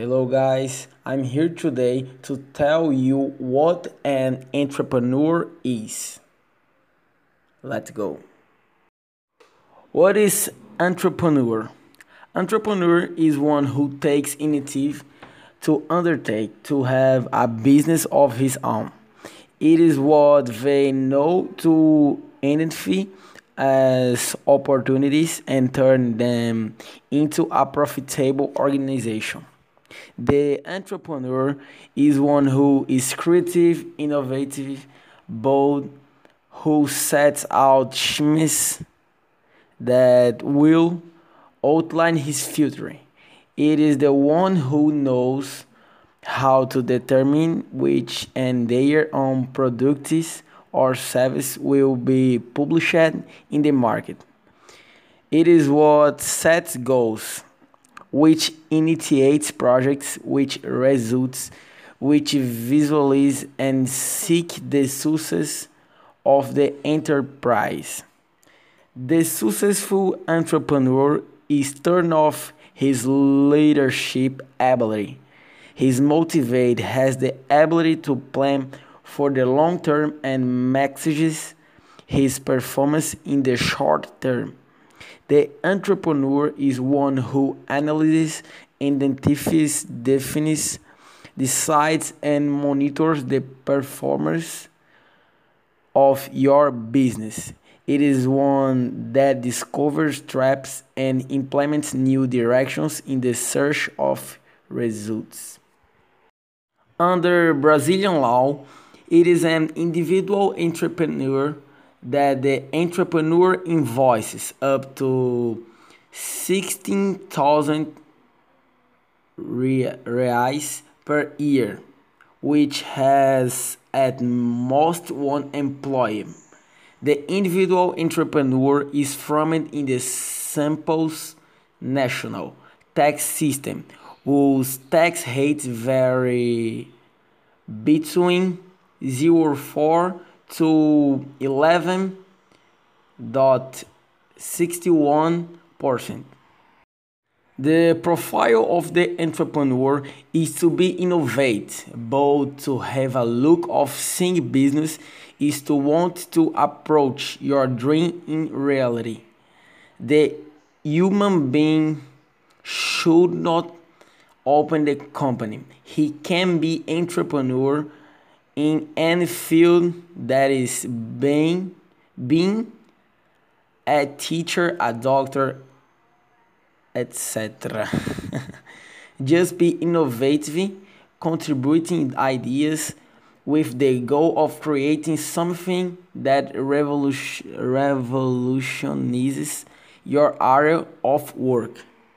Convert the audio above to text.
Hello, guys. I'm here today to tell you what an entrepreneur is. Let's go. What is entrepreneur? Entrepreneur is one who takes initiative to undertake to have a business of his own. It is what they know to identify as opportunities and turn them into a profitable organization. The entrepreneur is one who is creative, innovative, bold, who sets out schemes that will outline his future. It is the one who knows how to determine which and their own products or service will be published in the market. It is what sets goals which initiates projects, which results, which visualize and seek the success of the enterprise. The successful entrepreneur is turned off his leadership ability. His motivate has the ability to plan for the long term and maximizes his performance in the short term. The entrepreneur is one who analyzes, identifies, defines, decides, and monitors the performance of your business. It is one that discovers traps and implements new directions in the search of results. Under Brazilian law, it is an individual entrepreneur that the entrepreneur invoices up to 16,000 reais per year, which has at most one employee. The individual entrepreneur is formed in the Simples national tax system, whose tax rates vary between 0.4 to 11.61%. The profile of the entrepreneur is to be innovate, both to have a look of seeing business is to want to approach your dream in reality. The human being should not open the company. He can be entrepreneur in any field that is being being a teacher, a doctor, etc. Just be innovative, contributing ideas with the goal of creating something that revolution, revolutionizes your area of work.